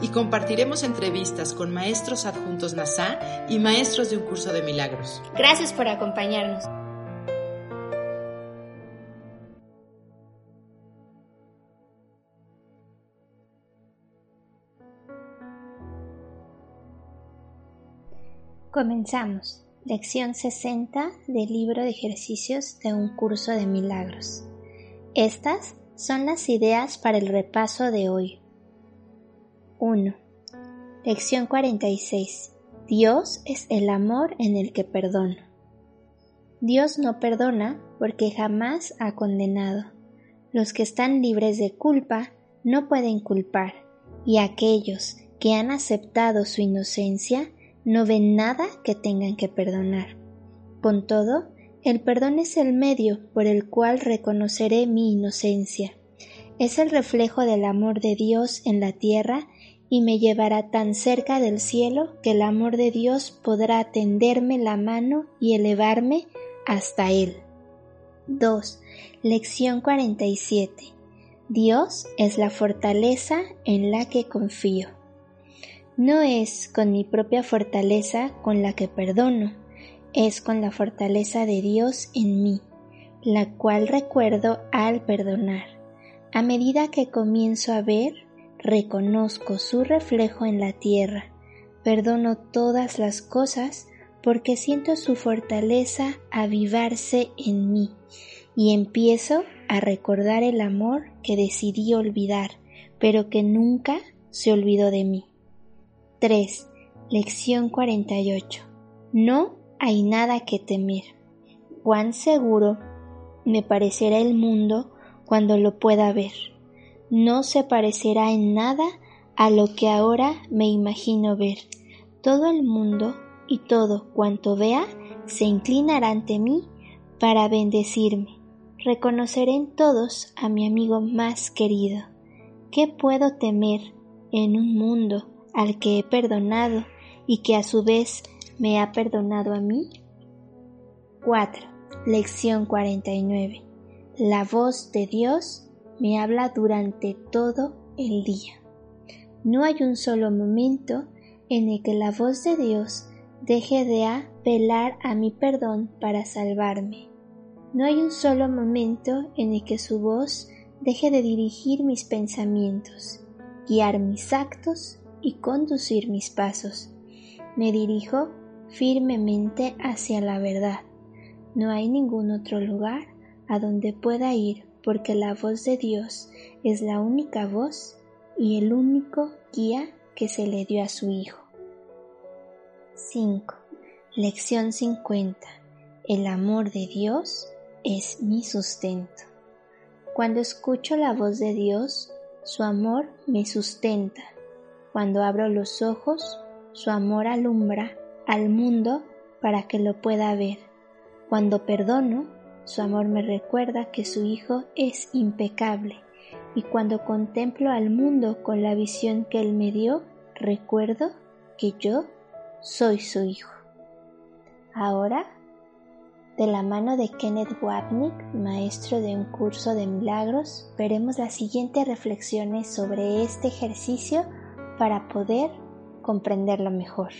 Y compartiremos entrevistas con maestros adjuntos NASA y maestros de un curso de milagros. Gracias por acompañarnos. Comenzamos. Lección 60 del libro de ejercicios de un curso de milagros. Estas son las ideas para el repaso de hoy. 1. Lección 46. Dios es el amor en el que perdona. Dios no perdona porque jamás ha condenado. Los que están libres de culpa no pueden culpar, y aquellos que han aceptado su inocencia no ven nada que tengan que perdonar. Con todo, el perdón es el medio por el cual reconoceré mi inocencia. Es el reflejo del amor de Dios en la tierra y me llevará tan cerca del cielo que el amor de Dios podrá tenderme la mano y elevarme hasta Él. 2. Lección 47. Dios es la fortaleza en la que confío. No es con mi propia fortaleza con la que perdono, es con la fortaleza de Dios en mí, la cual recuerdo al perdonar. A medida que comienzo a ver, reconozco su reflejo en la tierra, perdono todas las cosas porque siento su fortaleza avivarse en mí y empiezo a recordar el amor que decidí olvidar, pero que nunca se olvidó de mí. 3. Lección 48. No hay nada que temer. Cuán seguro me parecerá el mundo cuando lo pueda ver. No se parecerá en nada a lo que ahora me imagino ver. Todo el mundo y todo cuanto vea se inclinará ante mí para bendecirme. Reconoceré en todos a mi amigo más querido. ¿Qué puedo temer en un mundo al que he perdonado y que a su vez me ha perdonado a mí? 4. Lección 49. La voz de Dios me habla durante todo el día. No hay un solo momento en el que la voz de Dios deje de apelar a mi perdón para salvarme. No hay un solo momento en el que su voz deje de dirigir mis pensamientos, guiar mis actos y conducir mis pasos. Me dirijo firmemente hacia la verdad. No hay ningún otro lugar a donde pueda ir porque la voz de Dios es la única voz y el único guía que se le dio a su Hijo. 5. Lección 50. El amor de Dios es mi sustento. Cuando escucho la voz de Dios, su amor me sustenta cuando abro los ojos, su amor alumbra al mundo para que lo pueda ver. Cuando perdono, su amor me recuerda que su Hijo es impecable. Y cuando contemplo al mundo con la visión que Él me dio, recuerdo que yo soy su Hijo. Ahora, de la mano de Kenneth Wapnick, maestro de un curso de milagros, veremos las siguientes reflexiones sobre este ejercicio para poder comprenderlo mejor.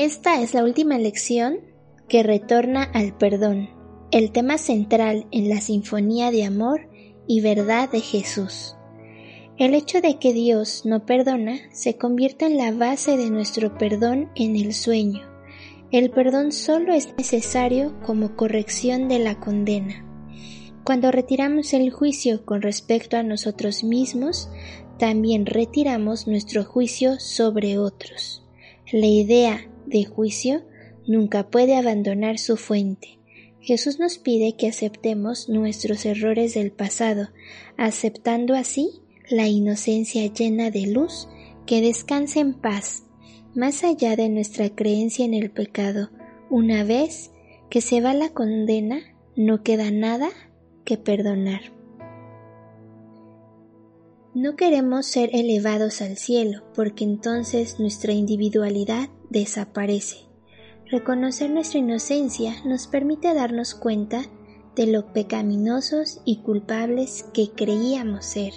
Esta es la última lección que retorna al perdón, el tema central en la Sinfonía de Amor y Verdad de Jesús. El hecho de que Dios no perdona se convierte en la base de nuestro perdón en el sueño. El perdón solo es necesario como corrección de la condena. Cuando retiramos el juicio con respecto a nosotros mismos, también retiramos nuestro juicio sobre otros. La idea de juicio nunca puede abandonar su fuente. Jesús nos pide que aceptemos nuestros errores del pasado, aceptando así la inocencia llena de luz, que descanse en paz, más allá de nuestra creencia en el pecado. Una vez que se va la condena, no queda nada que perdonar. No queremos ser elevados al cielo, porque entonces nuestra individualidad desaparece. Reconocer nuestra inocencia nos permite darnos cuenta de lo pecaminosos y culpables que creíamos ser,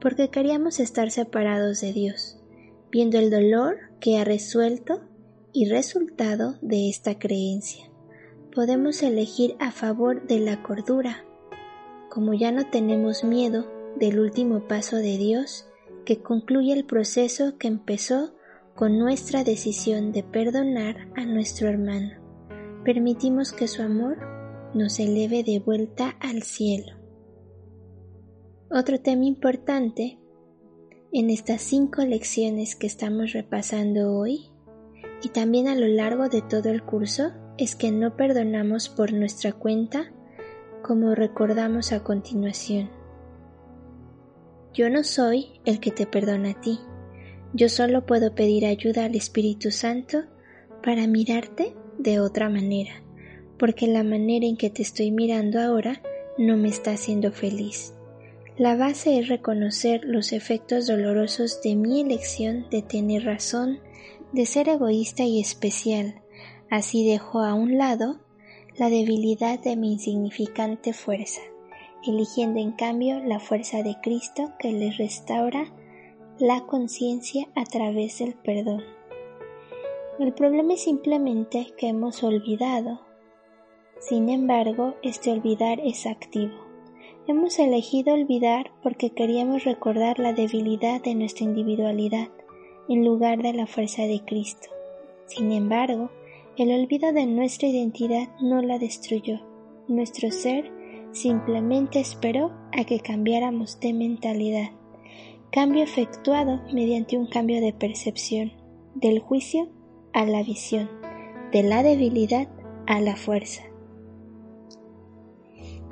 porque queríamos estar separados de Dios, viendo el dolor que ha resuelto y resultado de esta creencia. Podemos elegir a favor de la cordura, como ya no tenemos miedo del último paso de Dios que concluye el proceso que empezó con nuestra decisión de perdonar a nuestro hermano. Permitimos que su amor nos eleve de vuelta al cielo. Otro tema importante en estas cinco lecciones que estamos repasando hoy y también a lo largo de todo el curso es que no perdonamos por nuestra cuenta como recordamos a continuación. Yo no soy el que te perdona a ti, yo solo puedo pedir ayuda al Espíritu Santo para mirarte de otra manera porque la manera en que te estoy mirando ahora no me está haciendo feliz. La base es reconocer los efectos dolorosos de mi elección de tener razón, de ser egoísta y especial. Así dejo a un lado la debilidad de mi insignificante fuerza, eligiendo en cambio la fuerza de Cristo que les restaura la conciencia a través del perdón. El problema es simplemente que hemos olvidado sin embargo, este olvidar es activo. Hemos elegido olvidar porque queríamos recordar la debilidad de nuestra individualidad en lugar de la fuerza de Cristo. Sin embargo, el olvido de nuestra identidad no la destruyó. Nuestro ser simplemente esperó a que cambiáramos de mentalidad. Cambio efectuado mediante un cambio de percepción, del juicio a la visión, de la debilidad a la fuerza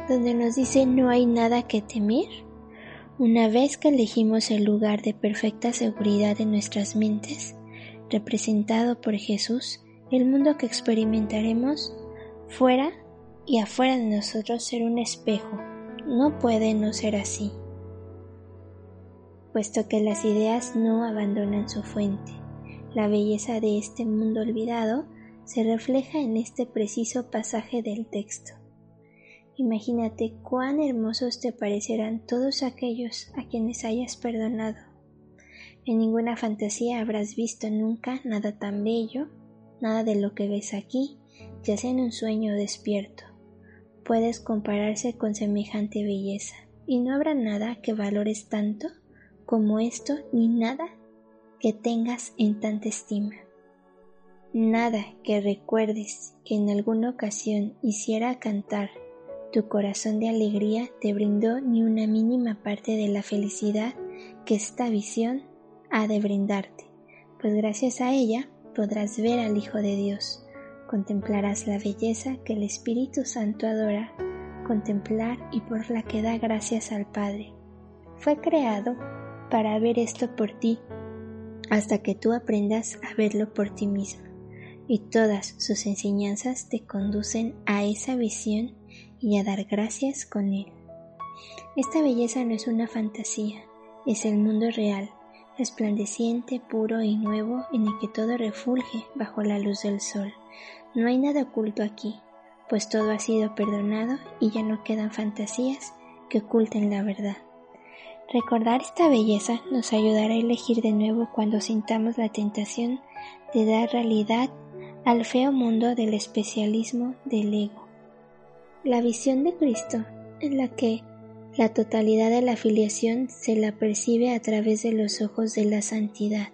donde nos dice no hay nada que temer? Una vez que elegimos el lugar de perfecta seguridad en nuestras mentes, representado por Jesús, el mundo que experimentaremos fuera y afuera de nosotros será un espejo. No puede no ser así, puesto que las ideas no abandonan su fuente. La belleza de este mundo olvidado se refleja en este preciso pasaje del texto. Imagínate cuán hermosos te parecerán todos aquellos a quienes hayas perdonado. En ninguna fantasía habrás visto nunca nada tan bello, nada de lo que ves aquí, ya sea en un sueño o despierto. Puedes compararse con semejante belleza, y no habrá nada que valores tanto como esto, ni nada que tengas en tanta estima. Nada que recuerdes que en alguna ocasión hiciera cantar tu corazón de alegría te brindó ni una mínima parte de la felicidad que esta visión ha de brindarte, pues gracias a ella podrás ver al Hijo de Dios, contemplarás la belleza que el Espíritu Santo adora, contemplar y por la que da gracias al Padre. Fue creado para ver esto por ti, hasta que tú aprendas a verlo por ti mismo, y todas sus enseñanzas te conducen a esa visión y a dar gracias con él. Esta belleza no es una fantasía, es el mundo real, resplandeciente, puro y nuevo en el que todo refulge bajo la luz del sol. No hay nada oculto aquí, pues todo ha sido perdonado y ya no quedan fantasías que oculten la verdad. Recordar esta belleza nos ayudará a elegir de nuevo cuando sintamos la tentación de dar realidad al feo mundo del especialismo del ego. La visión de Cristo, en la que la totalidad de la filiación se la percibe a través de los ojos de la santidad.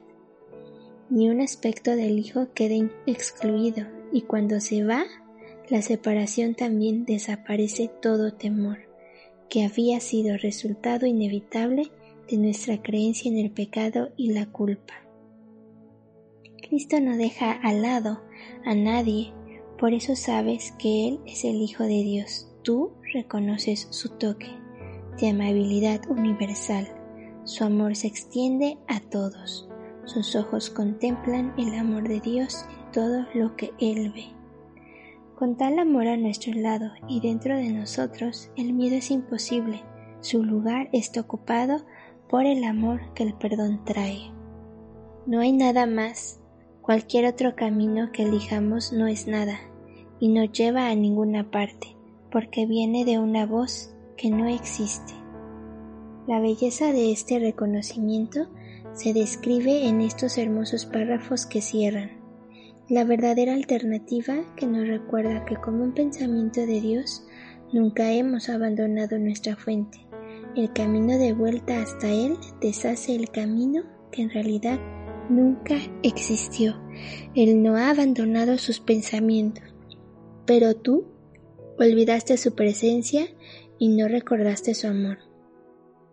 Ni un aspecto del Hijo queda excluido, y cuando se va, la separación también desaparece todo temor, que había sido resultado inevitable de nuestra creencia en el pecado y la culpa. Cristo no deja al lado a nadie por eso sabes que Él es el Hijo de Dios. Tú reconoces su toque de amabilidad universal, Su amor se extiende a todos. Sus ojos contemplan el amor de Dios en todo lo que Él ve. Con tal amor a nuestro lado y dentro de nosotros, el miedo es imposible. Su lugar está ocupado por el amor que el perdón trae. No hay nada más. Cualquier otro camino que elijamos no es nada y no lleva a ninguna parte, porque viene de una voz que no existe. La belleza de este reconocimiento se describe en estos hermosos párrafos que cierran. La verdadera alternativa que nos recuerda que como un pensamiento de Dios nunca hemos abandonado nuestra fuente. El camino de vuelta hasta Él deshace el camino que en realidad nunca existió. Él no ha abandonado sus pensamientos, pero tú olvidaste su presencia y no recordaste su amor.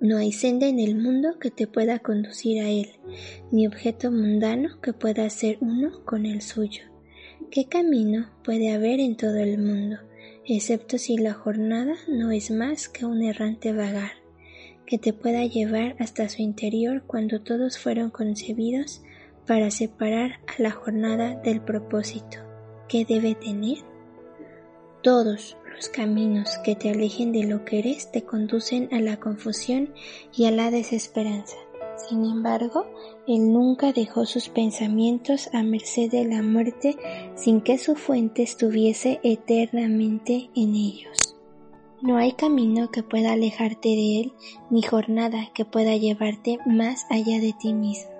No hay senda en el mundo que te pueda conducir a Él, ni objeto mundano que pueda ser uno con el suyo. ¿Qué camino puede haber en todo el mundo, excepto si la jornada no es más que un errante vagar, que te pueda llevar hasta su interior cuando todos fueron concebidos para separar a la jornada del propósito que debe tener? Todos los caminos que te alejen de lo que eres te conducen a la confusión y a la desesperanza. Sin embargo, él nunca dejó sus pensamientos a merced de la muerte sin que su fuente estuviese eternamente en ellos. No hay camino que pueda alejarte de él, ni jornada que pueda llevarte más allá de ti mismo.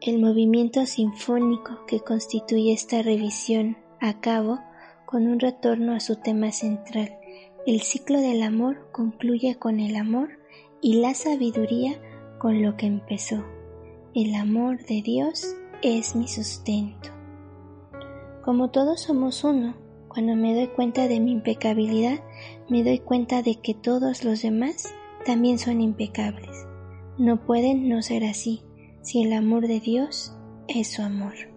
El movimiento sinfónico que constituye esta revisión a cabo con un retorno a su tema central. El ciclo del amor concluye con el amor y la sabiduría con lo que empezó. El amor de Dios es mi sustento. Como todos somos uno, cuando me doy cuenta de mi impecabilidad, me doy cuenta de que todos los demás también son impecables. No pueden no ser así si el amor de Dios es su amor.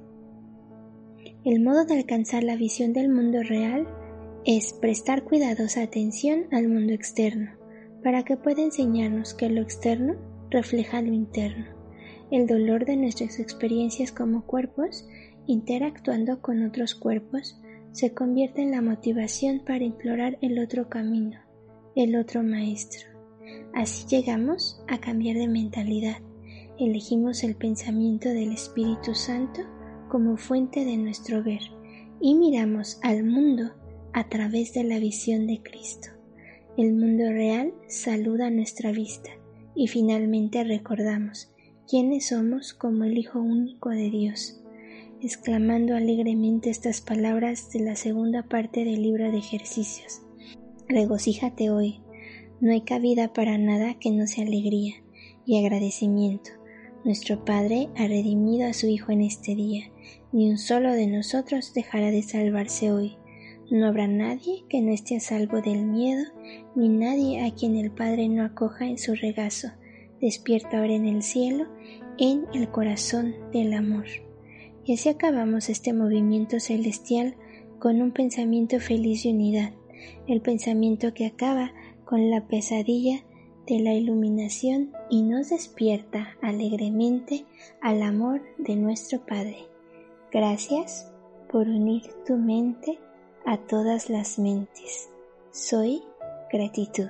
El modo de alcanzar la visión del mundo real es prestar cuidadosa atención al mundo externo, para que pueda enseñarnos que lo externo refleja lo interno, el dolor de nuestras experiencias como cuerpos, interactuando con otros cuerpos, se convierte en la motivación para implorar el otro camino, el otro maestro. Así llegamos a cambiar de mentalidad, elegimos el pensamiento del Espíritu Santo como fuente de nuestro ver y miramos al mundo a través de la visión de Cristo. El mundo real saluda nuestra vista y finalmente recordamos quiénes somos como el Hijo único de Dios. Exclamando alegremente estas palabras de la segunda parte del libro de ejercicios. Regocíjate hoy. No hay cabida para nada que no sea alegría y agradecimiento nuestro Padre ha redimido a su Hijo en este día, ni un solo de nosotros dejará de salvarse hoy. No habrá nadie que no esté a salvo del miedo, ni nadie a quien el Padre no acoja en su regazo, despierta ahora en el cielo, en el corazón del amor. Y así acabamos este movimiento celestial con un pensamiento feliz de unidad, el pensamiento que acaba con la pesadilla de la iluminación y nos despierta alegremente al amor de nuestro Padre. Gracias por unir tu mente a todas las mentes. Soy gratitud.